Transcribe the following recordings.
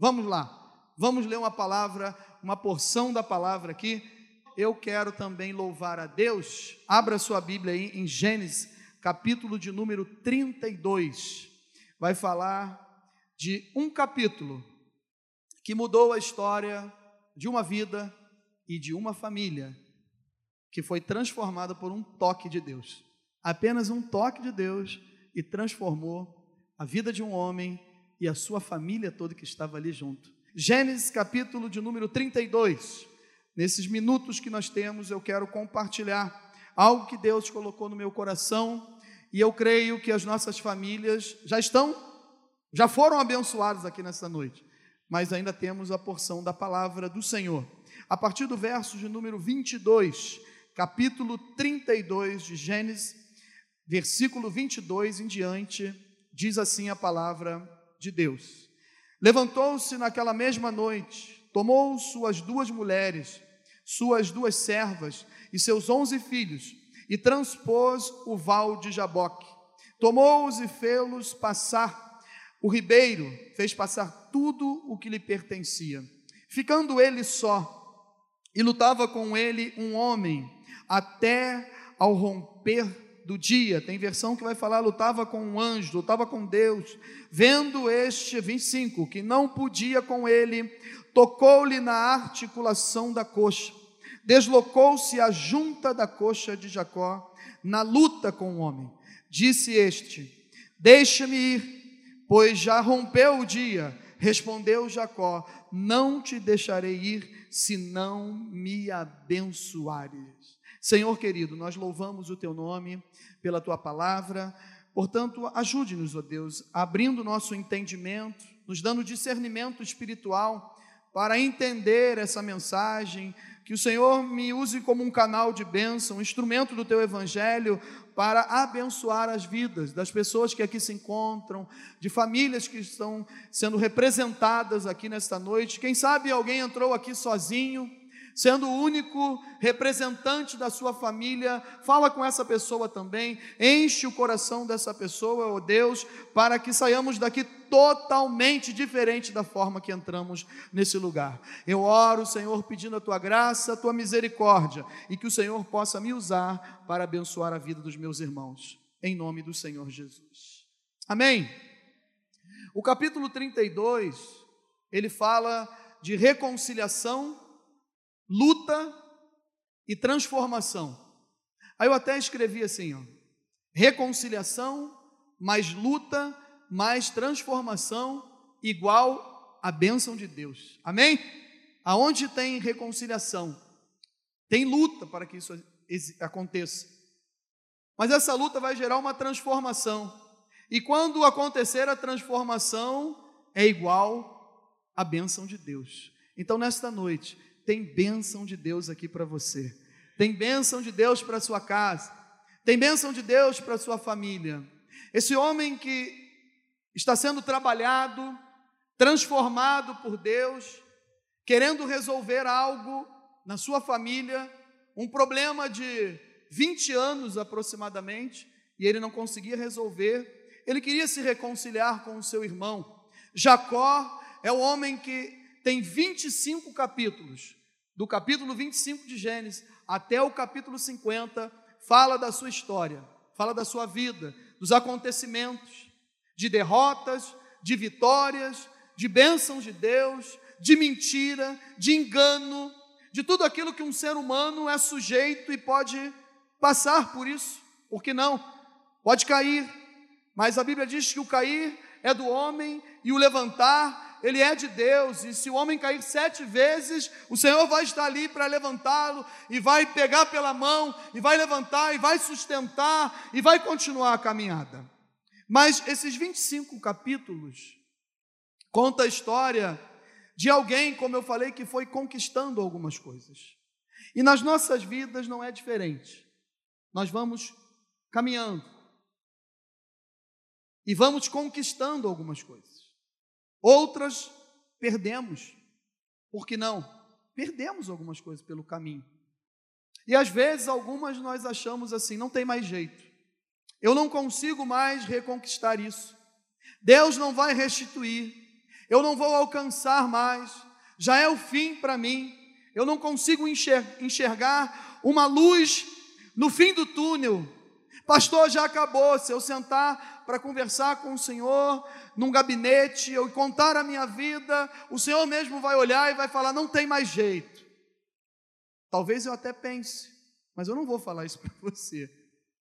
Vamos lá, vamos ler uma palavra, uma porção da palavra aqui. Eu quero também louvar a Deus. Abra sua Bíblia aí em Gênesis, capítulo de número 32. Vai falar de um capítulo que mudou a história de uma vida e de uma família que foi transformada por um toque de Deus. Apenas um toque de Deus e transformou a vida de um homem e a sua família toda que estava ali junto. Gênesis capítulo de número 32. Nesses minutos que nós temos, eu quero compartilhar algo que Deus colocou no meu coração e eu creio que as nossas famílias já estão, já foram abençoadas aqui nessa noite, mas ainda temos a porção da palavra do Senhor. A partir do verso de número 22, capítulo 32 de Gênesis, versículo 22 em diante, diz assim a palavra de Deus: Levantou-se naquela mesma noite, tomou suas duas mulheres, suas duas servas e seus onze filhos, e transpôs o val de Jaboque. Tomou-os e fê-los passar o ribeiro, fez passar tudo o que lhe pertencia. Ficando ele só, e lutava com ele um homem, até ao romper do dia. Tem versão que vai falar lutava com um anjo, lutava com Deus. Vendo este 25 que não podia com ele, tocou-lhe na articulação da coxa. Deslocou-se a junta da coxa de Jacó na luta com o homem. Disse este: Deixa-me ir, pois já rompeu o dia. Respondeu Jacó: Não te deixarei ir, se não me abençoares. Senhor querido, nós louvamos o teu nome pela tua palavra. Portanto, ajude-nos, ó Deus, abrindo nosso entendimento, nos dando discernimento espiritual para entender essa mensagem, que o Senhor me use como um canal de bênção, um instrumento do teu evangelho para abençoar as vidas das pessoas que aqui se encontram, de famílias que estão sendo representadas aqui nesta noite. Quem sabe alguém entrou aqui sozinho, sendo o único representante da sua família, fala com essa pessoa também, enche o coração dessa pessoa, ó oh Deus, para que saiamos daqui totalmente diferente da forma que entramos nesse lugar. Eu oro, Senhor, pedindo a tua graça, a tua misericórdia, e que o Senhor possa me usar para abençoar a vida dos meus irmãos, em nome do Senhor Jesus. Amém. O capítulo 32, ele fala de reconciliação luta e transformação. Aí eu até escrevi assim, ó, reconciliação mais luta mais transformação igual a bênção de Deus. Amém? Aonde tem reconciliação, tem luta para que isso aconteça. Mas essa luta vai gerar uma transformação. E quando acontecer a transformação, é igual a bênção de Deus. Então, nesta noite, tem bênção de Deus aqui para você. Tem bênção de Deus para sua casa. Tem bênção de Deus para sua família. Esse homem que está sendo trabalhado, transformado por Deus, querendo resolver algo na sua família, um problema de 20 anos aproximadamente, e ele não conseguia resolver. Ele queria se reconciliar com o seu irmão. Jacó é o homem que tem 25 capítulos, do capítulo 25 de Gênesis até o capítulo 50, fala da sua história, fala da sua vida, dos acontecimentos, de derrotas, de vitórias, de bênçãos de Deus, de mentira, de engano, de tudo aquilo que um ser humano é sujeito e pode passar por isso, por que não? Pode cair, mas a Bíblia diz que o cair é do homem e o levantar ele é de Deus, e se o homem cair sete vezes, o Senhor vai estar ali para levantá-lo, e vai pegar pela mão, e vai levantar, e vai sustentar, e vai continuar a caminhada. Mas esses 25 capítulos conta a história de alguém, como eu falei, que foi conquistando algumas coisas. E nas nossas vidas não é diferente. Nós vamos caminhando e vamos conquistando algumas coisas. Outras perdemos. Por que não? Perdemos algumas coisas pelo caminho. E às vezes algumas nós achamos assim, não tem mais jeito. Eu não consigo mais reconquistar isso. Deus não vai restituir. eu não vou alcançar mais, já é o fim para mim, eu não consigo enxergar uma luz no fim do túnel. Pastor, já acabou. Se eu sentar para conversar com o Senhor num gabinete, eu contar a minha vida, o Senhor mesmo vai olhar e vai falar: não tem mais jeito. Talvez eu até pense, mas eu não vou falar isso para você,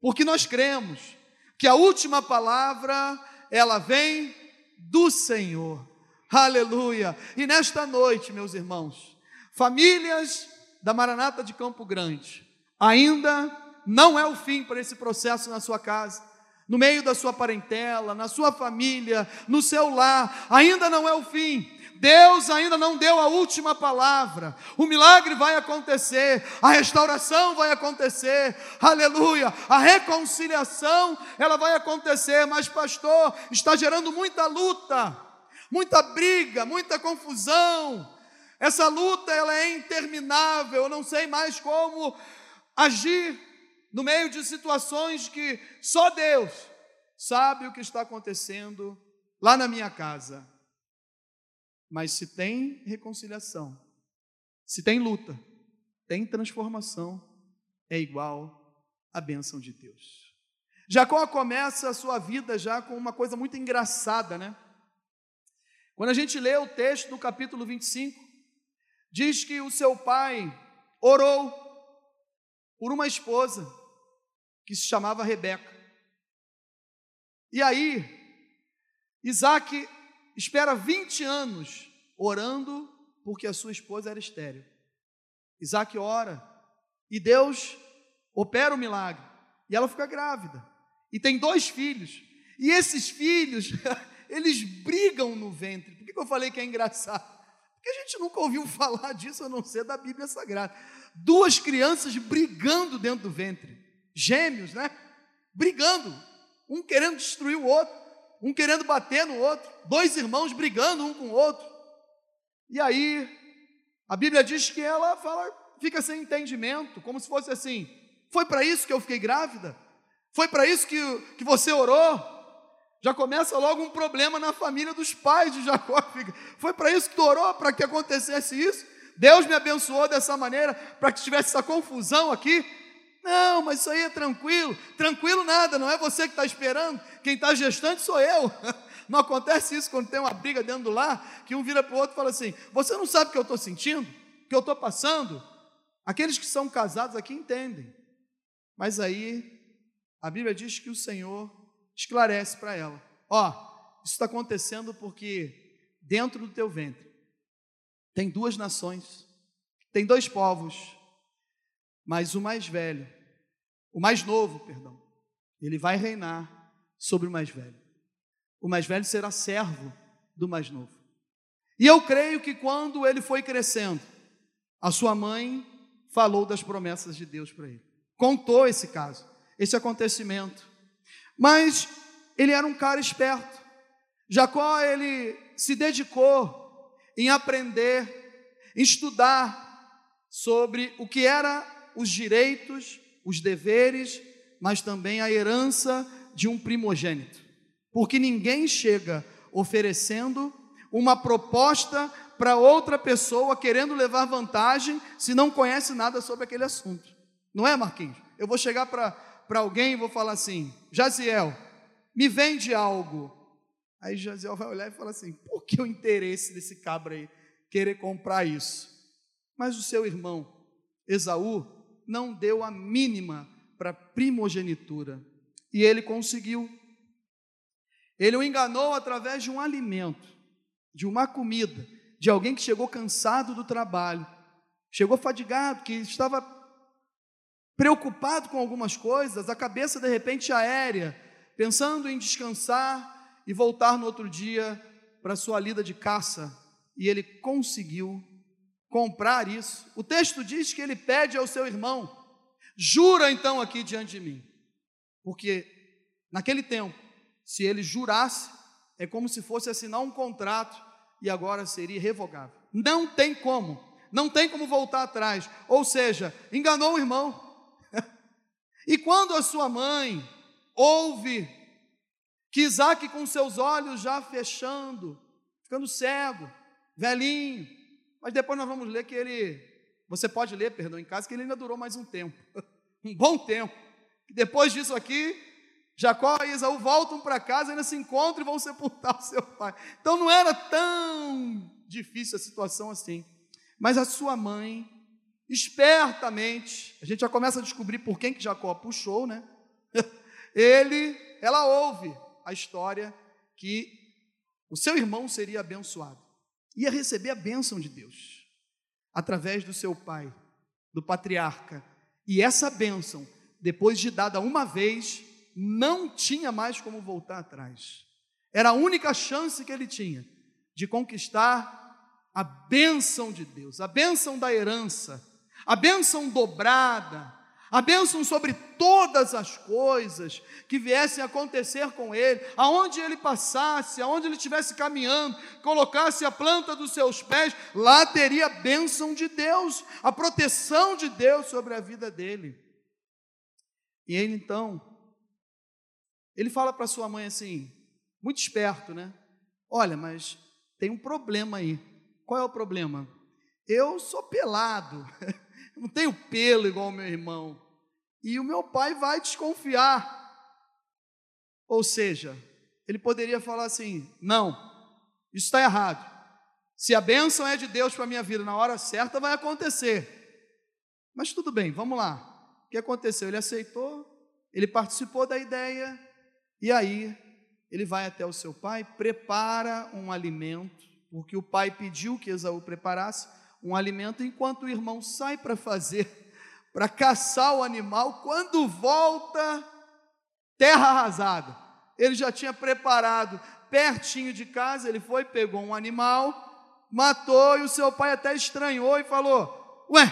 porque nós cremos que a última palavra ela vem do Senhor. Aleluia! E nesta noite, meus irmãos, famílias da Maranata de Campo Grande, ainda não é o fim para esse processo na sua casa, no meio da sua parentela, na sua família, no seu lar, ainda não é o fim. Deus ainda não deu a última palavra. O milagre vai acontecer, a restauração vai acontecer. Aleluia! A reconciliação, ela vai acontecer, mas pastor, está gerando muita luta muita briga, muita confusão. Essa luta ela é interminável. Eu não sei mais como agir no meio de situações que só Deus sabe o que está acontecendo lá na minha casa. Mas se tem reconciliação, se tem luta, tem transformação, é igual a bênção de Deus. Jacó começa a sua vida já com uma coisa muito engraçada, né? Quando a gente lê o texto do capítulo 25, diz que o seu pai orou por uma esposa que se chamava Rebeca. E aí, Isaac espera 20 anos orando porque a sua esposa era estéril. Isaac ora e Deus opera o milagre. E ela fica grávida. E tem dois filhos. E esses filhos eles brigam no ventre. Por que eu falei que é engraçado? Porque a gente nunca ouviu falar disso a não ser da Bíblia Sagrada. Duas crianças brigando dentro do ventre, gêmeos, né? Brigando, um querendo destruir o outro, um querendo bater no outro, dois irmãos brigando um com o outro. E aí, a Bíblia diz que ela fala, fica sem entendimento, como se fosse assim: foi para isso que eu fiquei grávida? Foi para isso que, que você orou? Já começa logo um problema na família dos pais de Jacó. Foi para isso que tu orou, para que acontecesse isso? Deus me abençoou dessa maneira, para que tivesse essa confusão aqui? Não, mas isso aí é tranquilo. Tranquilo nada, não é você que está esperando. Quem está gestante sou eu. Não acontece isso quando tem uma briga dentro do lar, que um vira para o outro e fala assim: Você não sabe o que eu estou sentindo? O que eu estou passando? Aqueles que são casados aqui entendem. Mas aí, a Bíblia diz que o Senhor esclarece para ela: Ó, oh, isso está acontecendo porque dentro do teu ventre tem duas nações, tem dois povos, mas o mais velho, o mais novo, perdão, ele vai reinar sobre o mais velho. O mais velho será servo do mais novo. E eu creio que quando ele foi crescendo, a sua mãe falou das promessas de Deus para ele. Contou esse caso, esse acontecimento. Mas ele era um cara esperto. Jacó, ele se dedicou em aprender, em estudar sobre o que eram os direitos, os deveres, mas também a herança de um primogênito. Porque ninguém chega oferecendo uma proposta para outra pessoa querendo levar vantagem se não conhece nada sobre aquele assunto. Não é, Marquinhos? Eu vou chegar para alguém e vou falar assim: Jaziel, me vende algo. Aí Jaziel vai olhar e falar assim: por que o interesse desse cabra aí querer comprar isso? Mas o seu irmão, Esaú, não deu a mínima para primogenitura. E ele conseguiu. Ele o enganou através de um alimento, de uma comida, de alguém que chegou cansado do trabalho, chegou fadigado, que estava preocupado com algumas coisas, a cabeça de repente aérea, pensando em descansar e voltar no outro dia para sua lida de caça, e ele conseguiu comprar isso. O texto diz que ele pede ao seu irmão: jura então aqui diante de mim, porque naquele tempo, se ele jurasse, é como se fosse assinar um contrato e agora seria revogável. Não tem como, não tem como voltar atrás. Ou seja, enganou o irmão. E quando a sua mãe ouve que Isaac, com seus olhos já fechando, ficando cego, velhinho. Mas depois nós vamos ler que ele, você pode ler, perdão, em casa, que ele ainda durou mais um tempo, um bom tempo. Depois disso aqui, Jacó e Esaú voltam para casa, ainda se encontram e vão sepultar o seu pai. Então não era tão difícil a situação assim. Mas a sua mãe, espertamente, a gente já começa a descobrir por quem que Jacó puxou, né? Ele, ela ouve a história que o seu irmão seria abençoado, ia receber a bênção de Deus através do seu pai, do patriarca. E essa bênção, depois de dada uma vez, não tinha mais como voltar atrás. Era a única chance que ele tinha de conquistar a bênção de Deus, a bênção da herança, a bênção dobrada, a bênção sobre todas as coisas que viessem a acontecer com ele, aonde ele passasse, aonde ele estivesse caminhando, colocasse a planta dos seus pés, lá teria a bênção de Deus, a proteção de Deus sobre a vida dele. E ele então ele fala para sua mãe assim, muito esperto, né? Olha, mas tem um problema aí. Qual é o problema? Eu sou pelado, não tenho pelo igual o meu irmão. E o meu pai vai desconfiar. Ou seja, ele poderia falar assim: não, isso está errado. Se a bênção é de Deus para a minha vida, na hora certa vai acontecer. Mas tudo bem, vamos lá. O que aconteceu? Ele aceitou, ele participou da ideia, e aí, ele vai até o seu pai, prepara um alimento, porque o pai pediu que Esaú preparasse um alimento, enquanto o irmão sai para fazer, para caçar o animal, quando volta, terra arrasada. Ele já tinha preparado pertinho de casa, ele foi, pegou um animal, matou, e o seu pai até estranhou e falou: Ué,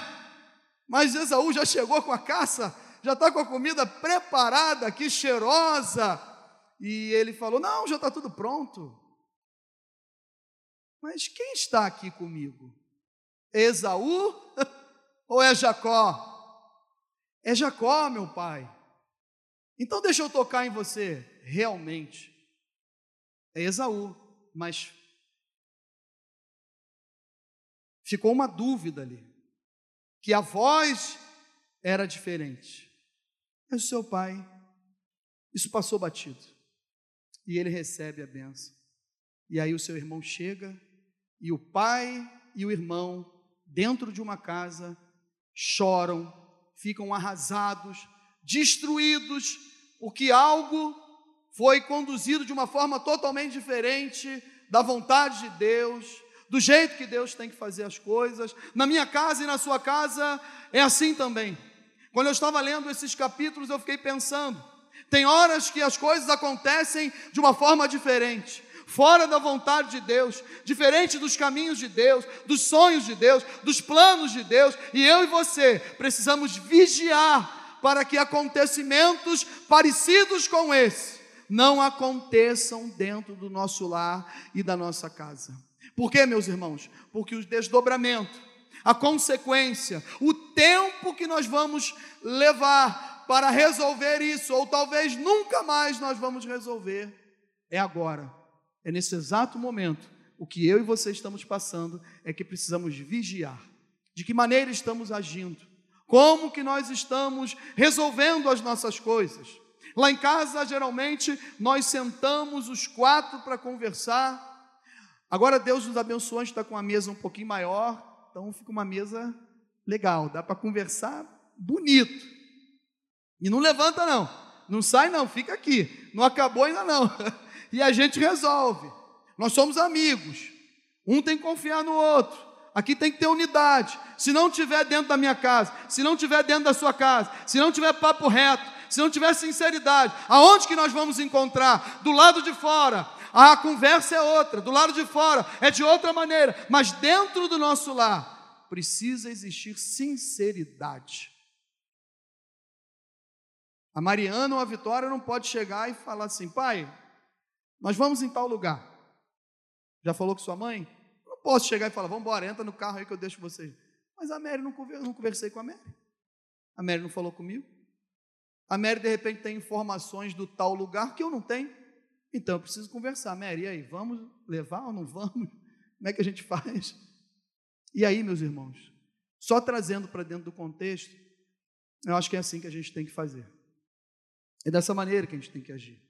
mas Esaú já chegou com a caça, já está com a comida preparada, que cheirosa. E ele falou: Não, já está tudo pronto. Mas quem está aqui comigo? Esaú ou é Jacó? É Jacó, meu pai. Então deixa eu tocar em você. Realmente, é Esaú, mas ficou uma dúvida ali, que a voz era diferente. É o seu pai. Isso passou batido e ele recebe a benção. E aí o seu irmão chega e o pai e o irmão, dentro de uma casa, choram, ficam arrasados, destruídos, porque algo foi conduzido de uma forma totalmente diferente da vontade de Deus, do jeito que Deus tem que fazer as coisas. Na minha casa e na sua casa é assim também. Quando eu estava lendo esses capítulos, eu fiquei pensando, tem horas que as coisas acontecem de uma forma diferente, fora da vontade de Deus, diferente dos caminhos de Deus, dos sonhos de Deus, dos planos de Deus, e eu e você precisamos vigiar para que acontecimentos parecidos com esse não aconteçam dentro do nosso lar e da nossa casa. Por quê, meus irmãos? Porque o desdobramento, a consequência, o tempo que nós vamos levar para resolver isso, ou talvez nunca mais nós vamos resolver, é agora, é nesse exato momento. O que eu e você estamos passando é que precisamos vigiar. De que maneira estamos agindo? Como que nós estamos resolvendo as nossas coisas? Lá em casa, geralmente, nós sentamos os quatro para conversar. Agora Deus nos abençoou, a gente está com uma mesa um pouquinho maior, então fica uma mesa legal, dá para conversar bonito. E não levanta, não. Não sai, não. Fica aqui. Não acabou ainda, não. E a gente resolve. Nós somos amigos. Um tem que confiar no outro. Aqui tem que ter unidade. Se não tiver dentro da minha casa, se não tiver dentro da sua casa, se não tiver papo reto, se não tiver sinceridade, aonde que nós vamos encontrar? Do lado de fora. A conversa é outra, do lado de fora é de outra maneira, mas dentro do nosso lar precisa existir sinceridade. A Mariana ou a Vitória não pode chegar e falar assim, pai, nós vamos em tal lugar. Já falou com sua mãe? Não posso chegar e falar, vamos embora, entra no carro aí que eu deixo vocês. Mas a Mary não, não conversei com a Mary. A Mary não falou comigo. A Mary, de repente, tem informações do tal lugar que eu não tenho. Então eu preciso conversar, Mary, e aí, vamos levar ou não vamos? Como é que a gente faz? E aí, meus irmãos, só trazendo para dentro do contexto, eu acho que é assim que a gente tem que fazer. É dessa maneira que a gente tem que agir.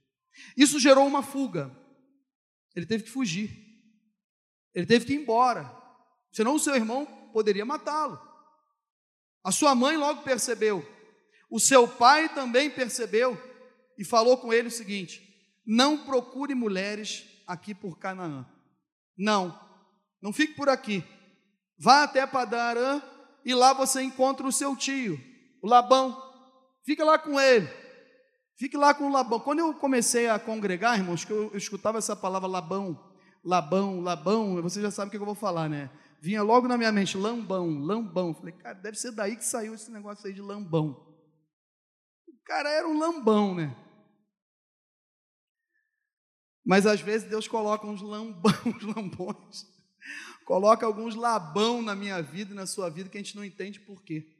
Isso gerou uma fuga. Ele teve que fugir. Ele teve que ir embora. Senão o seu irmão poderia matá-lo. A sua mãe logo percebeu. O seu pai também percebeu e falou com ele o seguinte: Não procure mulheres aqui por Canaã. Não, não fique por aqui. Vá até Padarã e lá você encontra o seu tio, o Labão. Fica lá com ele. Fique lá com Labão. Quando eu comecei a congregar, irmãos, que eu, eu escutava essa palavra Labão, Labão, Labão, você já sabe o que eu vou falar, né? Vinha logo na minha mente, lambão, lambão. Falei, cara, deve ser daí que saiu esse negócio aí de lambão. O cara era um lambão, né? Mas às vezes Deus coloca uns lambão, uns lambões, coloca alguns labão na minha vida e na sua vida que a gente não entende por quê.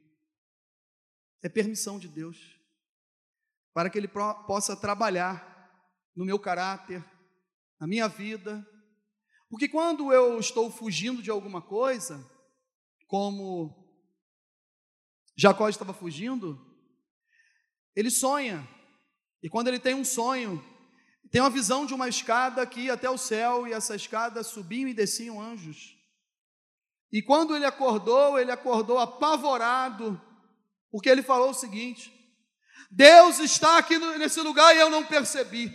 É permissão de Deus para que Ele possa trabalhar no meu caráter, na minha vida. Porque quando eu estou fugindo de alguma coisa, como Jacó estava fugindo, ele sonha. E quando ele tem um sonho, tem uma visão de uma escada que ia até o céu e essa escada subiam e desciam anjos. E quando ele acordou, ele acordou apavorado, porque ele falou o seguinte: Deus está aqui nesse lugar e eu não percebi.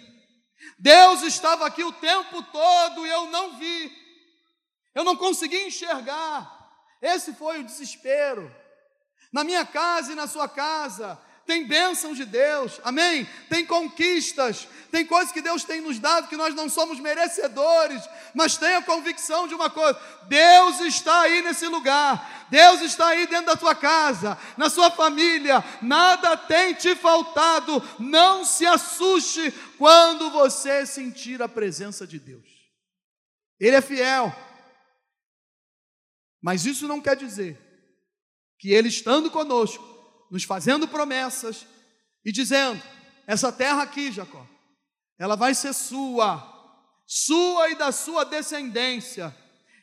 Deus estava aqui o tempo todo e eu não vi. Eu não consegui enxergar. Esse foi o desespero. Na minha casa e na sua casa, tem bênçãos de Deus, amém? Tem conquistas, tem coisas que Deus tem nos dado que nós não somos merecedores, mas tenha convicção de uma coisa: Deus está aí nesse lugar, Deus está aí dentro da tua casa, na sua família, nada tem te faltado, não se assuste quando você sentir a presença de Deus, Ele é fiel, mas isso não quer dizer que Ele estando conosco, nos fazendo promessas e dizendo: essa terra aqui, Jacó, ela vai ser sua, sua e da sua descendência,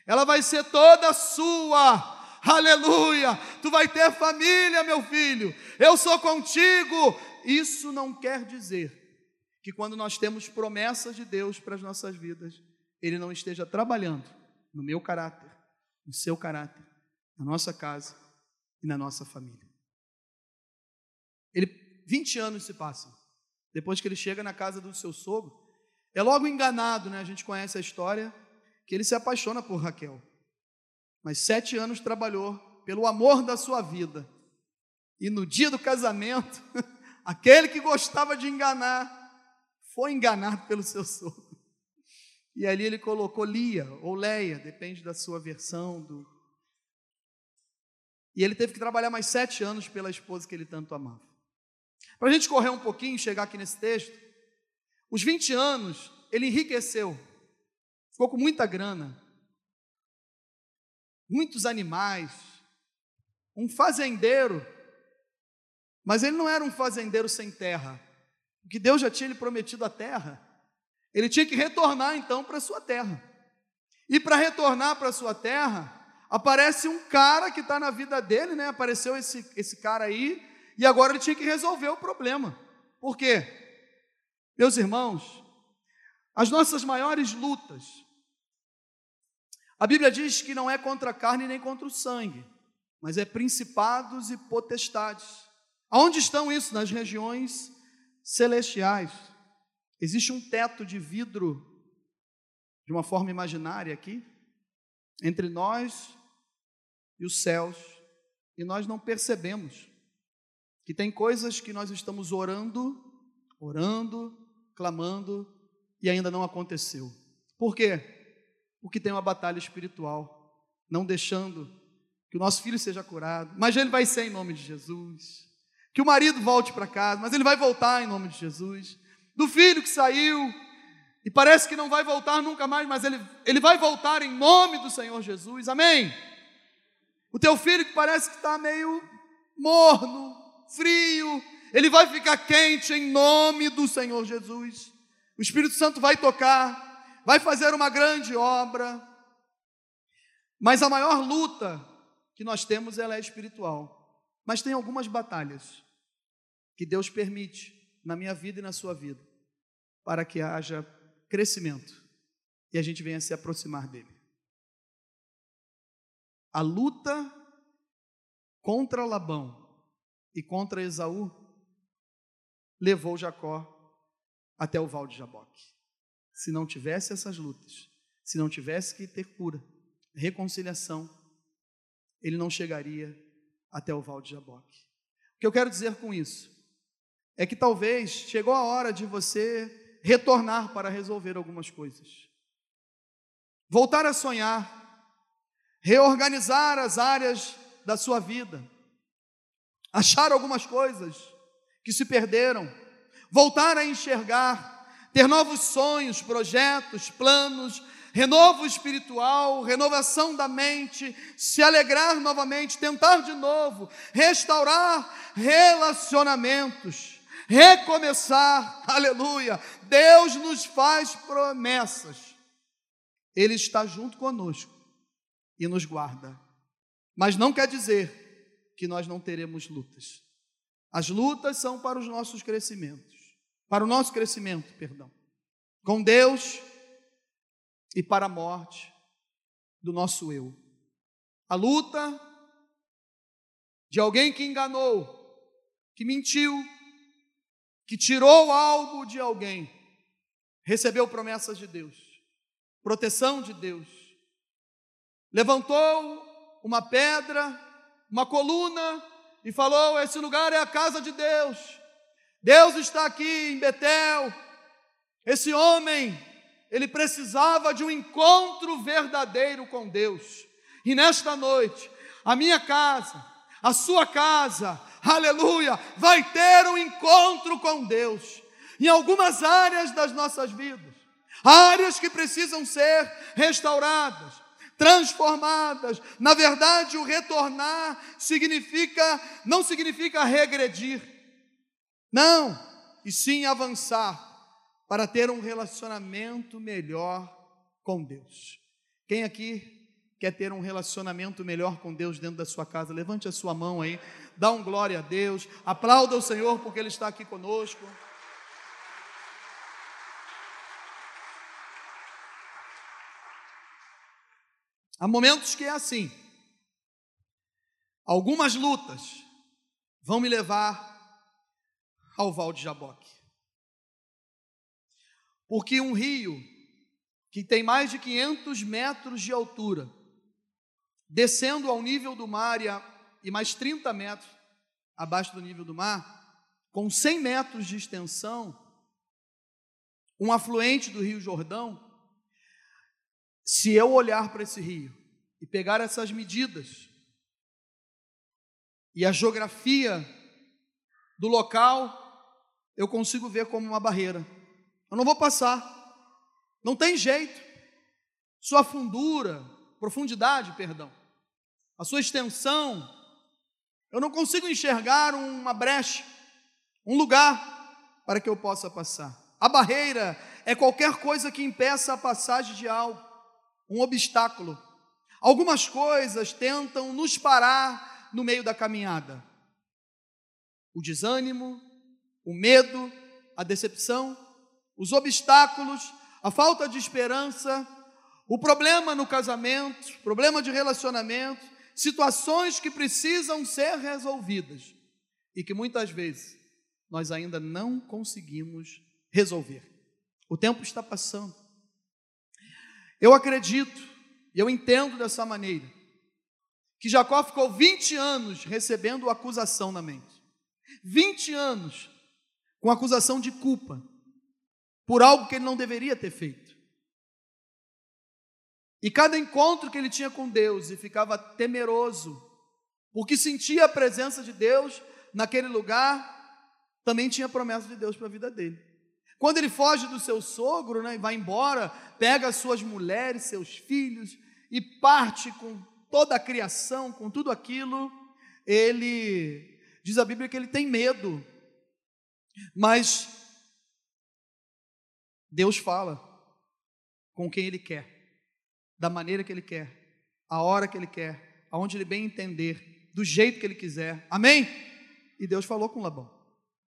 ela vai ser toda sua. Aleluia! Tu vai ter família, meu filho. Eu sou contigo. Isso não quer dizer que quando nós temos promessas de Deus para as nossas vidas, ele não esteja trabalhando no meu caráter, no seu caráter, na nossa casa e na nossa família. Ele 20 anos se passam. Depois que ele chega na casa do seu sogro, é logo enganado, né? A gente conhece a história que ele se apaixona por Raquel. Mas sete anos trabalhou pelo amor da sua vida. E no dia do casamento, aquele que gostava de enganar foi enganado pelo seu sogro. E ali ele colocou Lia ou Leia, depende da sua versão. Do... E ele teve que trabalhar mais sete anos pela esposa que ele tanto amava. Para a gente correr um pouquinho chegar aqui nesse texto, os 20 anos ele enriqueceu, ficou com muita grana, muitos animais, um fazendeiro, mas ele não era um fazendeiro sem terra, porque Deus já tinha lhe prometido a terra, ele tinha que retornar então para a sua terra. E para retornar para a sua terra, aparece um cara que está na vida dele, né? Apareceu esse, esse cara aí, e agora ele tinha que resolver o problema. Por quê? Meus irmãos, as nossas maiores lutas, a Bíblia diz que não é contra a carne nem contra o sangue, mas é principados e potestades. Aonde estão isso? Nas regiões celestiais. Existe um teto de vidro, de uma forma imaginária aqui, entre nós e os céus, e nós não percebemos que tem coisas que nós estamos orando, orando, clamando e ainda não aconteceu. Por quê? Porque tem uma batalha espiritual, não deixando que o nosso filho seja curado, mas ele vai ser em nome de Jesus. Que o marido volte para casa, mas ele vai voltar em nome de Jesus. Do filho que saiu e parece que não vai voltar nunca mais, mas ele, ele vai voltar em nome do Senhor Jesus. Amém? O teu filho que parece que está meio morno, frio, ele vai ficar quente em nome do Senhor Jesus. o Espírito Santo vai tocar, vai fazer uma grande obra, mas a maior luta que nós temos ela é espiritual. Mas tem algumas batalhas que Deus permite na minha vida e na sua vida para que haja crescimento e a gente venha se aproximar dele. A luta contra Labão e contra Esaú levou Jacó até o val de Jaboque. Se não tivesse essas lutas, se não tivesse que ter cura, reconciliação, ele não chegaria até o val de Jaboque. O que eu quero dizer com isso é que talvez chegou a hora de você retornar para resolver algumas coisas. Voltar a sonhar, reorganizar as áreas da sua vida, achar algumas coisas que se perderam, voltar a enxergar, ter novos sonhos, projetos, planos, renovo espiritual, renovação da mente, se alegrar novamente, tentar de novo, restaurar relacionamentos, recomeçar, aleluia. Deus nos faz promessas, Ele está junto conosco e nos guarda. Mas não quer dizer que nós não teremos lutas. As lutas são para os nossos crescimentos, para o nosso crescimento, perdão. Com Deus e para a morte do nosso eu. A luta de alguém que enganou, que mentiu, que tirou algo de alguém, recebeu promessas de Deus, proteção de Deus, levantou uma pedra, uma coluna e falou: Esse lugar é a casa de Deus. Deus está aqui em Betel. Esse homem, ele precisava de um encontro verdadeiro com Deus. E nesta noite, a minha casa, a sua casa, aleluia, vai ter um encontro com Deus. Em algumas áreas das nossas vidas, áreas que precisam ser restauradas, transformadas. Na verdade, o retornar significa não significa regredir. Não, e sim avançar para ter um relacionamento melhor com Deus. Quem aqui quer ter um relacionamento melhor com Deus dentro da sua casa? Levante a sua mão aí, dá um glória a Deus, aplauda o Senhor porque Ele está aqui conosco. Há momentos que é assim. Algumas lutas vão me levar ao Val de Jaboque. Porque um rio que tem mais de 500 metros de altura, descendo ao nível do mar e, a, e mais 30 metros abaixo do nível do mar, com 100 metros de extensão, um afluente do Rio Jordão, se eu olhar para esse rio e pegar essas medidas e a geografia do local, eu consigo ver como uma barreira. Eu não vou passar, não tem jeito. Sua fundura, profundidade, perdão, a sua extensão, eu não consigo enxergar uma brecha, um lugar para que eu possa passar. A barreira é qualquer coisa que impeça a passagem de algo um obstáculo. Algumas coisas tentam nos parar no meio da caminhada. O desânimo, o medo, a decepção, os obstáculos, a falta de esperança, o problema no casamento, problema de relacionamento, situações que precisam ser resolvidas e que muitas vezes nós ainda não conseguimos resolver. O tempo está passando. Eu acredito, e eu entendo dessa maneira, que Jacó ficou 20 anos recebendo acusação na mente. 20 anos com acusação de culpa por algo que ele não deveria ter feito. E cada encontro que ele tinha com Deus e ficava temeroso, porque sentia a presença de Deus naquele lugar, também tinha promessa de Deus para a vida dele. Quando ele foge do seu sogro, né, e vai embora, pega as suas mulheres, seus filhos e parte com toda a criação, com tudo aquilo, ele diz a Bíblia que ele tem medo. Mas Deus fala com quem Ele quer, da maneira que Ele quer, a hora que Ele quer, aonde Ele bem entender, do jeito que Ele quiser. Amém? E Deus falou com Labão,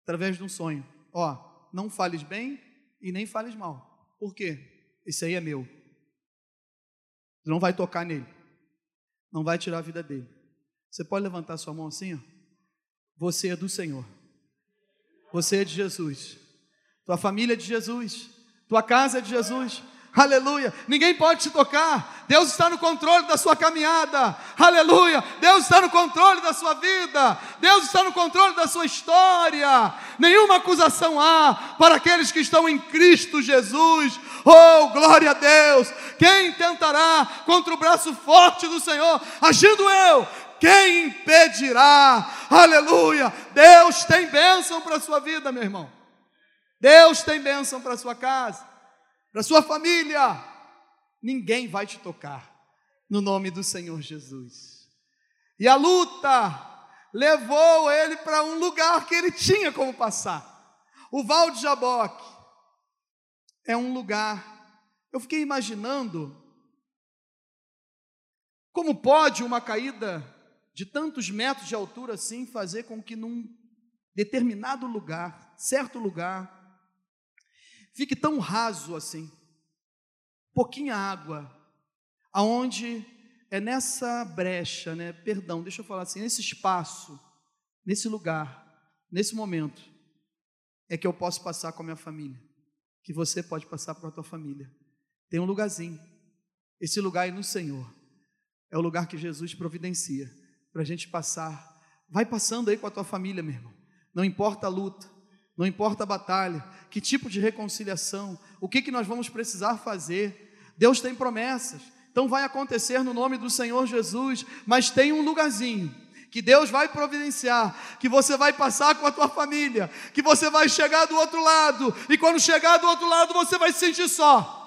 através de um sonho: Ó, não fales bem e nem fales mal. Por quê? Esse aí é meu. Não vai tocar nele. Não vai tirar a vida dele. Você pode levantar sua mão assim, ó. Você é do Senhor. Você é de Jesus. Tua família é de Jesus. Tua casa é de Jesus. Aleluia. Ninguém pode te tocar. Deus está no controle da sua caminhada. Aleluia. Deus está no controle da sua vida. Deus está no controle da sua história. Nenhuma acusação há para aqueles que estão em Cristo Jesus. Oh, glória a Deus. Quem tentará contra o braço forte do Senhor? Agindo eu. Quem impedirá? Aleluia. Deus tem bênção para a sua vida, meu irmão. Deus tem bênção para a sua casa para sua família. Ninguém vai te tocar, no nome do Senhor Jesus. E a luta levou ele para um lugar que ele tinha como passar. O Val de Jaboque é um lugar. Eu fiquei imaginando como pode uma caída de tantos metros de altura assim fazer com que num determinado lugar, certo lugar, fique tão raso assim, pouquinha água, aonde é nessa brecha, né? Perdão, deixa eu falar assim, nesse espaço, nesse lugar, nesse momento, é que eu posso passar com a minha família, que você pode passar com a tua família. Tem um lugarzinho. Esse lugar é no Senhor. É o lugar que Jesus providencia para a gente passar. Vai passando aí com a tua família, meu irmão. Não importa a luta, não importa a batalha, que tipo de reconciliação, o que, que nós vamos precisar fazer. Deus tem promessas, então vai acontecer no nome do Senhor Jesus, mas tem um lugarzinho que Deus vai providenciar, que você vai passar com a tua família, que você vai chegar do outro lado, e quando chegar do outro lado você vai se sentir só.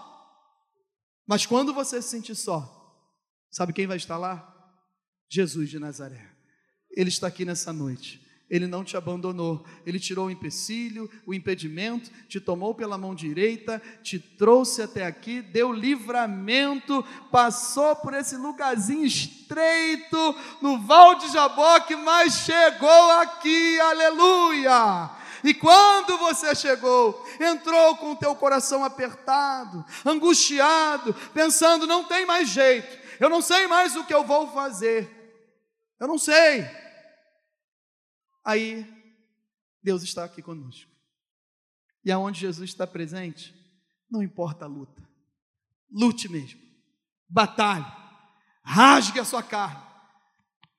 Mas quando você se sentir só, sabe quem vai estar lá? Jesus de Nazaré. Ele está aqui nessa noite. Ele não te abandonou, Ele tirou o empecilho, o impedimento, te tomou pela mão direita, te trouxe até aqui, deu livramento, passou por esse lugarzinho estreito no Val de Jaboque, mas chegou aqui, aleluia! E quando você chegou, entrou com o teu coração apertado, angustiado, pensando: não tem mais jeito, eu não sei mais o que eu vou fazer, eu não sei. Aí, Deus está aqui conosco. E aonde Jesus está presente, não importa a luta. Lute mesmo. Batalhe. Rasgue a sua carne.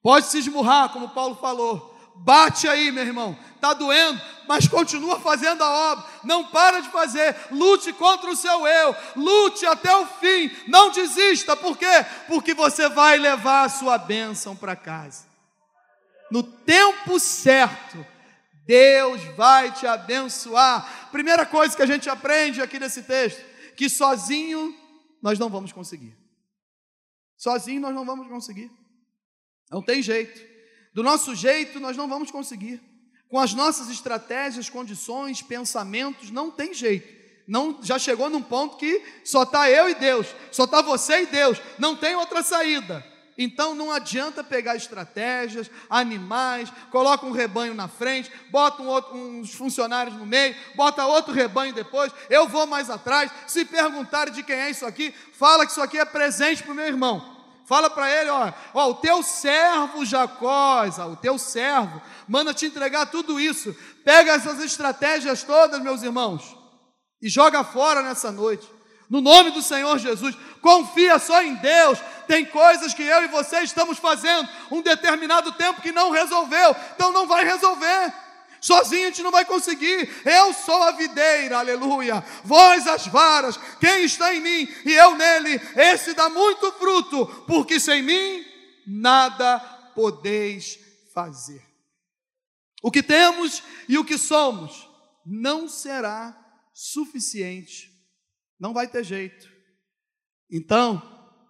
Pode se esmurrar, como Paulo falou. Bate aí, meu irmão. Está doendo, mas continua fazendo a obra. Não para de fazer. Lute contra o seu eu. Lute até o fim. Não desista. Por quê? Porque você vai levar a sua bênção para casa no tempo certo, Deus vai te abençoar. Primeira coisa que a gente aprende aqui nesse texto, que sozinho nós não vamos conseguir. Sozinho nós não vamos conseguir. Não tem jeito. Do nosso jeito nós não vamos conseguir. Com as nossas estratégias, condições, pensamentos, não tem jeito. Não, já chegou num ponto que só está eu e Deus, só está você e Deus, não tem outra saída. Então não adianta pegar estratégias, animais, coloca um rebanho na frente, bota um outro, uns funcionários no meio, bota outro rebanho depois, eu vou mais atrás. Se perguntarem de quem é isso aqui, fala que isso aqui é presente para o meu irmão. Fala para ele, ó, ó, o teu servo Jacó, o teu servo, manda te entregar tudo isso. Pega essas estratégias todas, meus irmãos, e joga fora nessa noite. No nome do Senhor Jesus, confia só em Deus. Tem coisas que eu e você estamos fazendo um determinado tempo que não resolveu, então não vai resolver. Sozinho a gente não vai conseguir. Eu sou a videira, aleluia. Vós as varas, quem está em mim e eu nele, esse dá muito fruto, porque sem mim nada podeis fazer. O que temos e o que somos não será suficiente não vai ter jeito. Então,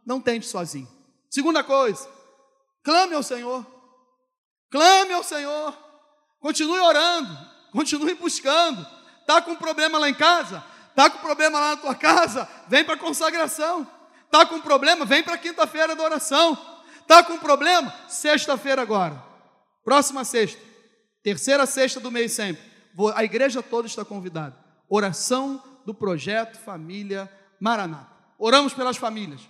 não tente sozinho. Segunda coisa, clame ao Senhor. Clame ao Senhor. Continue orando, continue buscando. Está com problema lá em casa? Tá com problema lá na tua casa? Vem para consagração. Tá com problema? Vem para quinta-feira da oração. Tá com problema? Sexta-feira agora. Próxima sexta. Terceira sexta do mês sempre. A igreja toda está convidada. Oração do projeto Família Maranata. Oramos pelas famílias.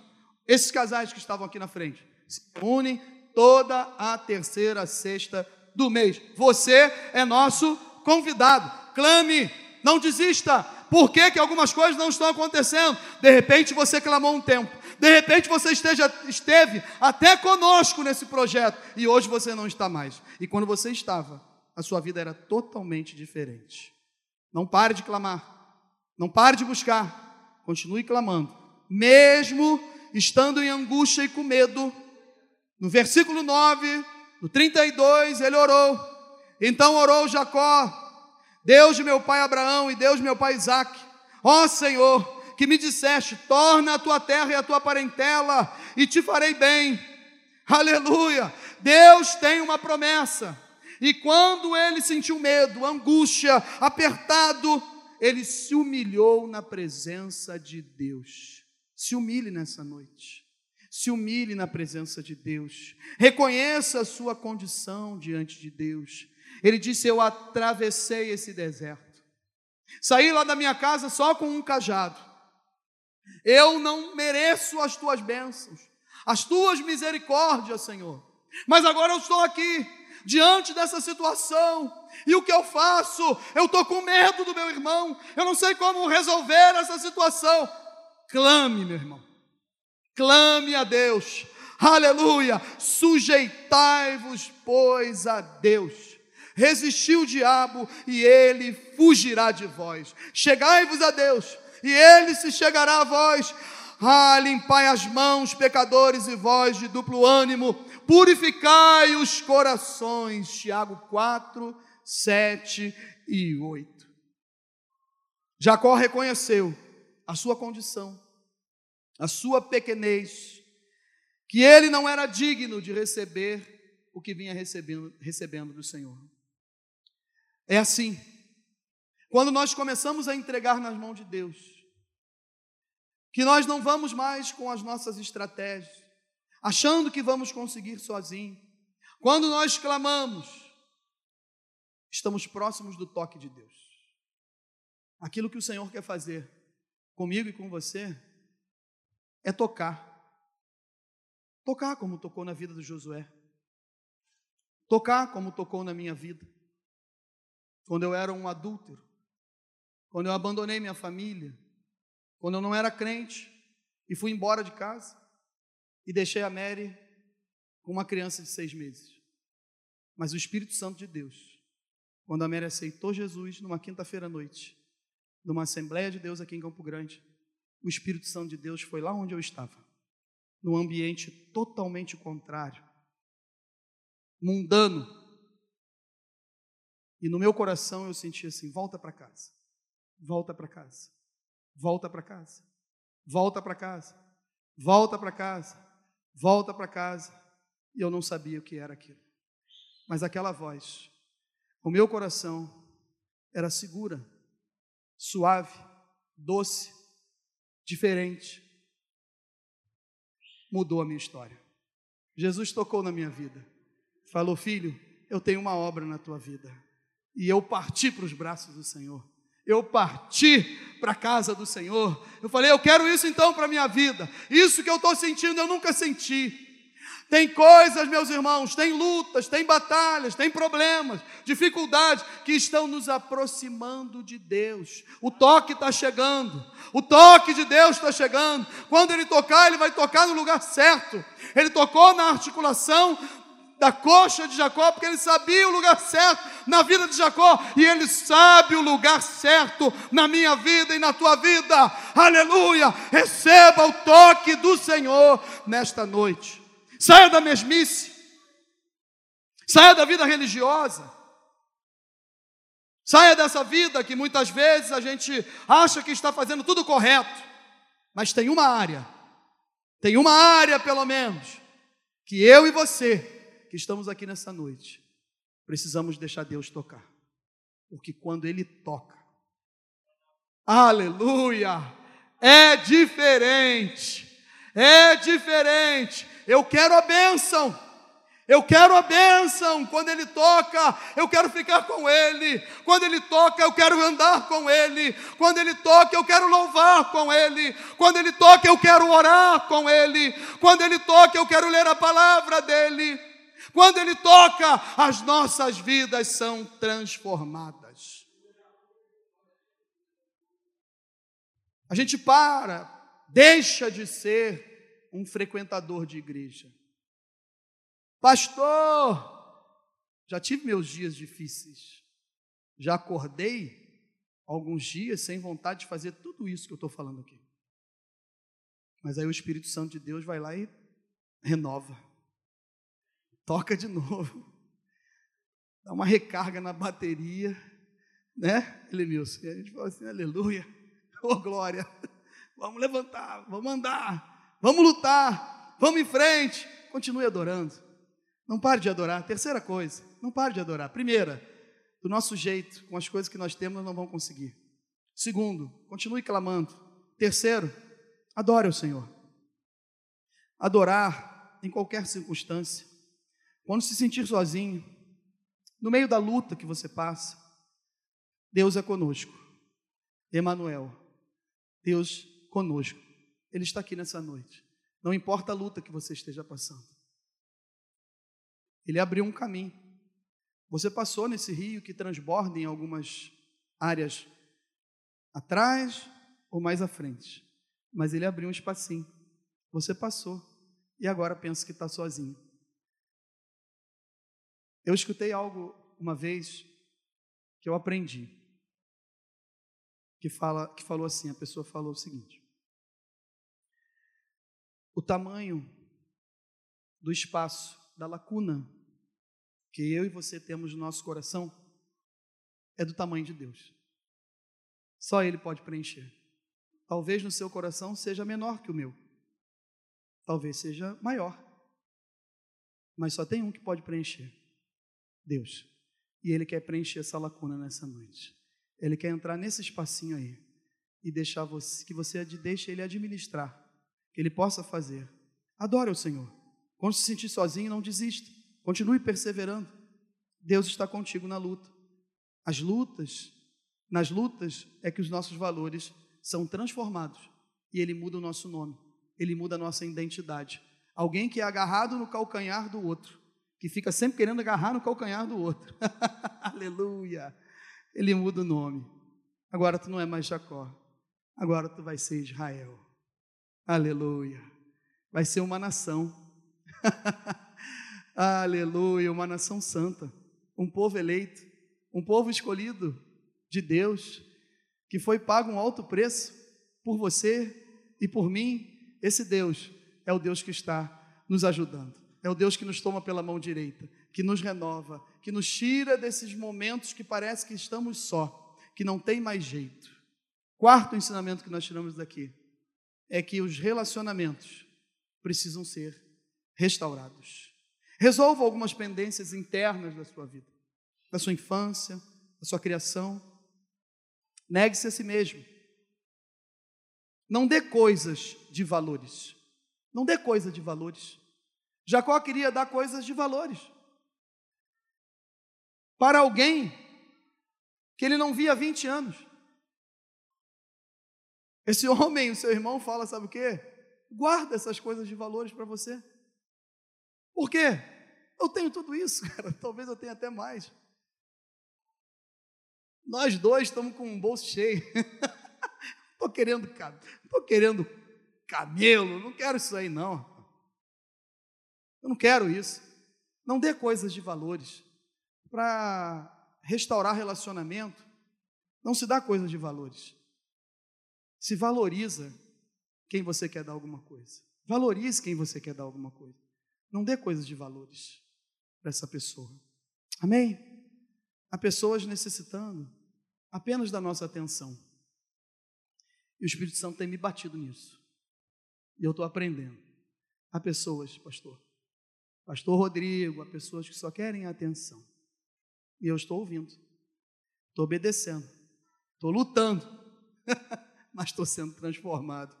Esses casais que estavam aqui na frente se unem toda a terceira sexta do mês. Você é nosso convidado. Clame, não desista. Por que, que algumas coisas não estão acontecendo? De repente você clamou um tempo. De repente você esteja, esteve até conosco nesse projeto e hoje você não está mais. E quando você estava, a sua vida era totalmente diferente. Não pare de clamar. Não pare de buscar. Continue clamando. Mesmo estando em angústia e com medo. No versículo 9, no 32, ele orou. Então orou Jacó, Deus de meu pai Abraão e Deus de meu pai Isaque. Ó Senhor, que me disseste: torna a tua terra e a tua parentela, e te farei bem. Aleluia! Deus tem uma promessa. E quando ele sentiu medo, angústia, apertado, ele se humilhou na presença de Deus. Se humilhe nessa noite. Se humilhe na presença de Deus. Reconheça a sua condição diante de Deus. Ele disse: Eu atravessei esse deserto. Saí lá da minha casa só com um cajado. Eu não mereço as tuas bênçãos, as tuas misericórdias, Senhor. Mas agora eu estou aqui, diante dessa situação, e o que eu faço? Eu estou com medo do meu irmão, eu não sei como resolver essa situação. Clame, meu irmão, clame a Deus, aleluia. Sujeitai-vos, pois, a Deus. Resisti o diabo e ele fugirá de vós. Chegai-vos a Deus e ele se chegará a vós. Ah, limpai as mãos, pecadores, e vós de duplo ânimo, purificai os corações. Tiago 4, 7 e 8. Jacó reconheceu a sua condição, a sua pequenez, que ele não era digno de receber o que vinha recebendo, recebendo do Senhor. É assim, quando nós começamos a entregar nas mãos de Deus, que nós não vamos mais com as nossas estratégias, achando que vamos conseguir sozinho. Quando nós clamamos, estamos próximos do toque de Deus. Aquilo que o Senhor quer fazer comigo e com você é tocar. Tocar como tocou na vida do Josué. Tocar como tocou na minha vida. Quando eu era um adúltero. Quando eu abandonei minha família. Quando eu não era crente e fui embora de casa e deixei a Mary com uma criança de seis meses. Mas o Espírito Santo de Deus, quando a Mary aceitou Jesus numa quinta-feira à noite, numa Assembleia de Deus aqui em Campo Grande, o Espírito Santo de Deus foi lá onde eu estava, num ambiente totalmente contrário, mundano. E no meu coração eu senti assim: volta para casa, volta para casa, volta para casa, volta para casa, volta para casa, volta para casa. E eu não sabia o que era aquilo. Mas aquela voz, o meu coração era segura, suave, doce, diferente. Mudou a minha história. Jesus tocou na minha vida. Falou, filho, eu tenho uma obra na tua vida. E eu parti para os braços do Senhor. Eu parti para a casa do Senhor. Eu falei, eu quero isso então para a minha vida. Isso que eu estou sentindo, eu nunca senti. Tem coisas, meus irmãos, tem lutas, tem batalhas, tem problemas, dificuldades que estão nos aproximando de Deus. O toque está chegando, o toque de Deus está chegando. Quando Ele tocar, Ele vai tocar no lugar certo. Ele tocou na articulação da coxa de Jacó, porque ele sabia o lugar certo na vida de Jacó, e ele sabe o lugar certo na minha vida e na tua vida. Aleluia! Receba o toque do Senhor nesta noite. Saia da mesmice. Saia da vida religiosa. Saia dessa vida que muitas vezes a gente acha que está fazendo tudo correto, mas tem uma área, tem uma área pelo menos, que eu e você, que estamos aqui nessa noite, precisamos deixar Deus tocar, porque quando Ele toca, Aleluia! É diferente. É diferente. Eu quero a bênção. Eu quero a bênção. Quando Ele toca, eu quero ficar com Ele. Quando Ele toca, eu quero andar com Ele. Quando Ele toca, eu quero louvar com Ele. Quando Ele toca, eu quero orar com Ele. Quando Ele toca, eu quero ler a palavra dEle. Quando Ele toca, as nossas vidas são transformadas. A gente para, deixa de ser um frequentador de igreja. Pastor, já tive meus dias difíceis. Já acordei alguns dias sem vontade de fazer tudo isso que eu estou falando aqui. Mas aí o Espírito Santo de Deus vai lá e renova. Toca de novo. Dá uma recarga na bateria, né, Elenilson? E a gente fala assim, aleluia, oh glória. Vamos levantar, vamos andar, vamos lutar, vamos em frente. Continue adorando. Não pare de adorar. Terceira coisa, não pare de adorar. Primeira, do nosso jeito, com as coisas que nós temos, nós não vamos conseguir. Segundo, continue clamando. Terceiro, adore o Senhor. Adorar em qualquer circunstância. Quando se sentir sozinho, no meio da luta que você passa, Deus é conosco. Emanuel, Deus conosco. Ele está aqui nessa noite. Não importa a luta que você esteja passando. Ele abriu um caminho. Você passou nesse rio que transborda em algumas áreas atrás ou mais à frente, mas ele abriu um espacinho. Você passou e agora pensa que está sozinho. Eu escutei algo uma vez que eu aprendi, que fala, que falou assim, a pessoa falou o seguinte: o tamanho do espaço, da lacuna que eu e você temos no nosso coração é do tamanho de Deus. Só Ele pode preencher. Talvez no seu coração seja menor que o meu. Talvez seja maior. Mas só tem um que pode preencher: Deus. E Ele quer preencher essa lacuna nessa noite. Ele quer entrar nesse espacinho aí e deixar você, que você deixe Ele administrar, que Ele possa fazer. Adore o Senhor. Quando se sentir sozinho, não desista. Continue perseverando. Deus está contigo na luta. As lutas, nas lutas é que os nossos valores são transformados e ele muda o nosso nome, ele muda a nossa identidade. Alguém que é agarrado no calcanhar do outro, que fica sempre querendo agarrar no calcanhar do outro. Aleluia. Ele muda o nome. Agora tu não é mais Jacó. Agora tu vai ser Israel. Aleluia. Vai ser uma nação. Aleluia, uma nação santa, um povo eleito, um povo escolhido de Deus, que foi pago um alto preço por você e por mim. Esse Deus é o Deus que está nos ajudando, é o Deus que nos toma pela mão direita, que nos renova, que nos tira desses momentos que parece que estamos só, que não tem mais jeito. Quarto ensinamento que nós tiramos daqui é que os relacionamentos precisam ser restaurados. Resolva algumas pendências internas da sua vida, da sua infância, da sua criação. Negue-se a si mesmo. Não dê coisas de valores. Não dê coisa de valores. Jacó queria dar coisas de valores para alguém que ele não via há 20 anos. Esse homem, o seu irmão, fala: sabe o quê? Guarda essas coisas de valores para você. Por quê? Eu tenho tudo isso, cara. Talvez eu tenha até mais. Nós dois estamos com um bolso cheio. Estou querendo, tô querendo camelo, não quero isso aí, não. Eu não quero isso. Não dê coisas de valores. Para restaurar relacionamento, não se dá coisas de valores. Se valoriza quem você quer dar alguma coisa. Valorize quem você quer dar alguma coisa. Não dê coisas de valores para essa pessoa. Amém? Há pessoas necessitando apenas da nossa atenção. E o Espírito Santo tem me batido nisso. E eu estou aprendendo. Há pessoas, pastor, pastor Rodrigo, há pessoas que só querem atenção. E eu estou ouvindo, estou obedecendo, estou lutando. mas estou sendo transformado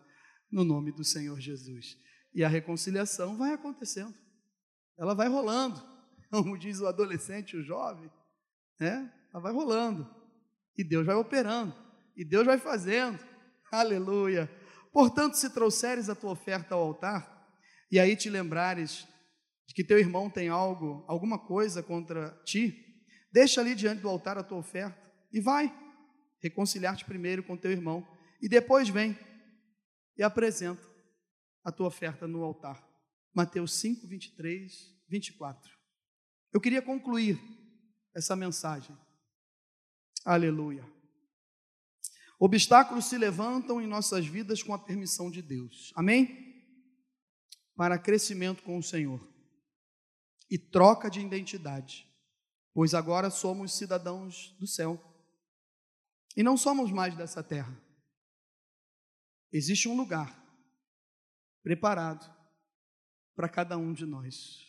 no nome do Senhor Jesus. E a reconciliação vai acontecendo, ela vai rolando, como diz o adolescente, o jovem, né? ela vai rolando, e Deus vai operando, e Deus vai fazendo, aleluia. Portanto, se trouxeres a tua oferta ao altar, e aí te lembrares de que teu irmão tem algo, alguma coisa contra ti, deixa ali diante do altar a tua oferta e vai reconciliar-te primeiro com teu irmão e depois vem e apresenta a tua oferta no altar. Mateus 5, 23, 24. Eu queria concluir essa mensagem. Aleluia. Obstáculos se levantam em nossas vidas com a permissão de Deus. Amém? Para crescimento com o Senhor e troca de identidade, pois agora somos cidadãos do céu e não somos mais dessa terra. Existe um lugar preparado para cada um de nós.